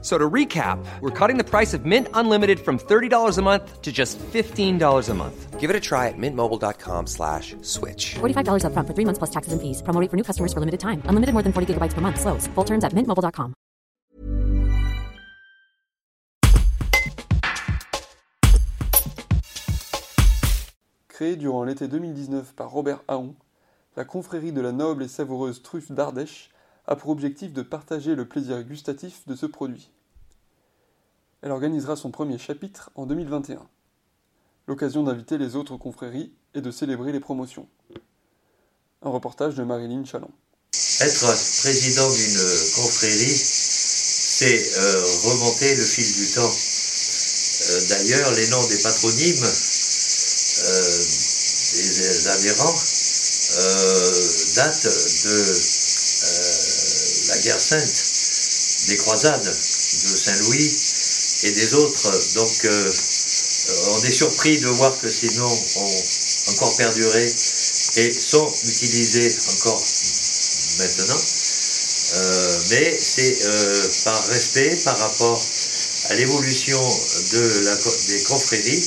So to recap, we're cutting the price of Mint Unlimited from $30 a month to just $15 a month. Give it a try at mintmobile.com slash switch. $45 upfront for three months plus taxes and fees. Promo rate for new customers for limited time. Unlimited more than 40 gigabytes per month. Slows. Full terms at mintmobile.com. Créée durant l'été 2019 par Robert Aon, la confrérie de la noble et savoureuse truffe d'Ardèche a pour objectif de partager le plaisir gustatif de ce produit. Elle organisera son premier chapitre en 2021. L'occasion d'inviter les autres confréries et de célébrer les promotions. Un reportage de Marilyn Chalon. Être président d'une confrérie, c'est euh, remonter le fil du temps. Euh, D'ailleurs, les noms des patronymes euh, des adhérents datent de euh, sainte, des croisades de Saint-Louis et des autres. Donc, euh, on est surpris de voir que ces noms ont encore perduré et sont utilisés encore maintenant. Euh, mais c'est euh, par respect par rapport à l'évolution de la, des confréries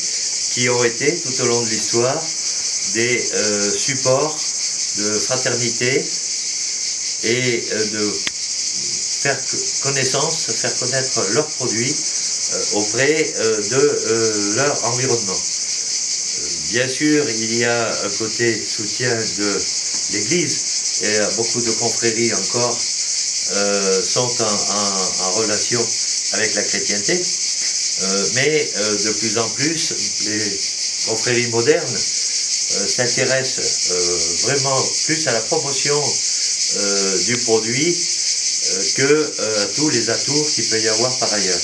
qui ont été tout au long de l'histoire des euh, supports de fraternité et euh, de faire connaissance, faire connaître leurs produits euh, auprès euh, de euh, leur environnement. Bien sûr, il y a un côté soutien de l'Église, et beaucoup de confréries encore sont en, en- relation avec la chrétienté, mais de plus en plus, les confréries modernes s'intéressent vraiment plus à la promotion du produit que euh, tous les atours qu'il peut y avoir par ailleurs.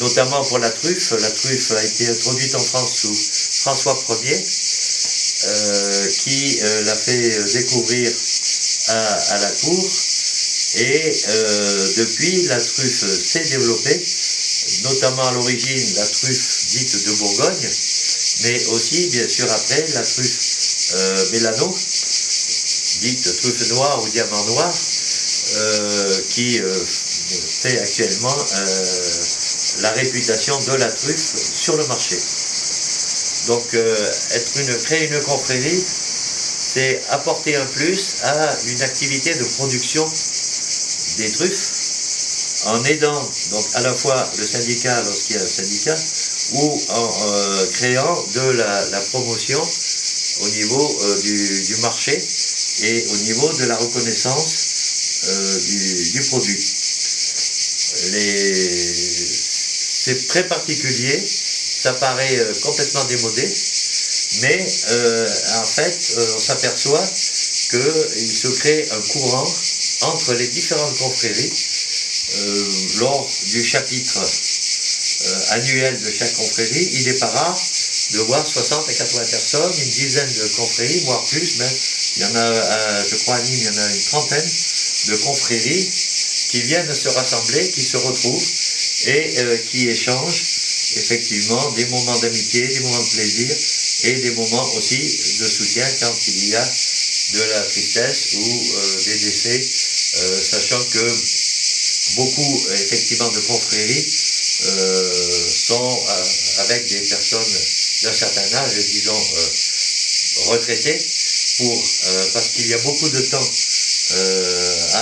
Notamment pour la truffe, la truffe a été introduite en France sous François Ier, euh, qui euh, l'a fait euh, découvrir à, la cour. Et euh, depuis, la truffe s'est développée, notamment à l'origine la truffe dite de Bourgogne, mais aussi, bien sûr, après, la truffe euh, Mélano, dite truffe noire ou diamant noir, euh, qui euh, fait actuellement euh, la réputation de la truffe sur le marché. Donc, euh, être une, créer une confrérie, c'est apporter un plus à une activité de production des truffes en aidant donc à la fois le syndicat lorsqu'il y a un syndicat ou en euh, créant de la, la promotion au niveau du, du marché et au niveau de la reconnaissance euh, du, du produit. C'est très particulier, ça paraît euh, complètement démodé, mais euh, en fait, on s'aperçoit qu'il se crée un courant entre les différentes confréries lors du chapitre annuel de chaque confrérie. Il n'est pas rare de voir 60 à 80 personnes, une dizaine de confréries, voire plus, mais il y en a, je crois à Nîmes, il y en a une trentaine de confréries qui viennent se rassembler, qui se retrouvent et euh, qui échangent effectivement des moments d'amitié, des moments de plaisir et des moments aussi de soutien quand il y a de la tristesse ou euh, des décès, euh, sachant que beaucoup effectivement de confréries sont avec des personnes d'un certain âge, disons retraitées, pour, parce qu'il y a beaucoup de temps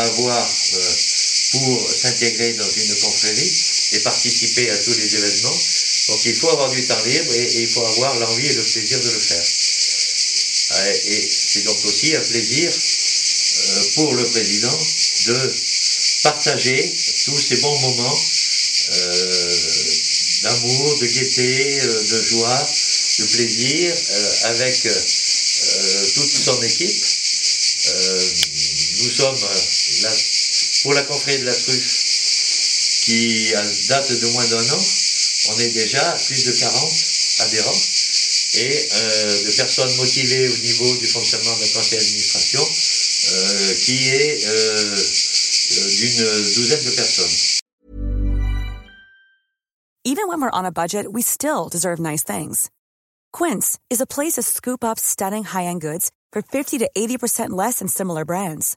avoir euh, pour s'intégrer dans une confrérie et participer à tous les événements. Donc il faut avoir du temps libre et, il faut avoir l'envie et le plaisir de le faire. Et c'est donc aussi un plaisir euh, pour le président de partager tous ces bons moments euh, d'amour, de gaieté, de joie, de plaisir avec toute son équipe. Euh, nous sommes euh, pour la confrérie de la truffe qui a- date de moins d'un an. On est déjà à plus de 40 adhérents et euh, de personnes motivées au niveau du fonctionnement d'un conseil d'administration euh, qui est euh, d'une douzaine de personnes. Even when we're on a budget, we still deserve nice things. Quince is a place to scoop up stunning high-end goods for 50 to 80% less than similar brands.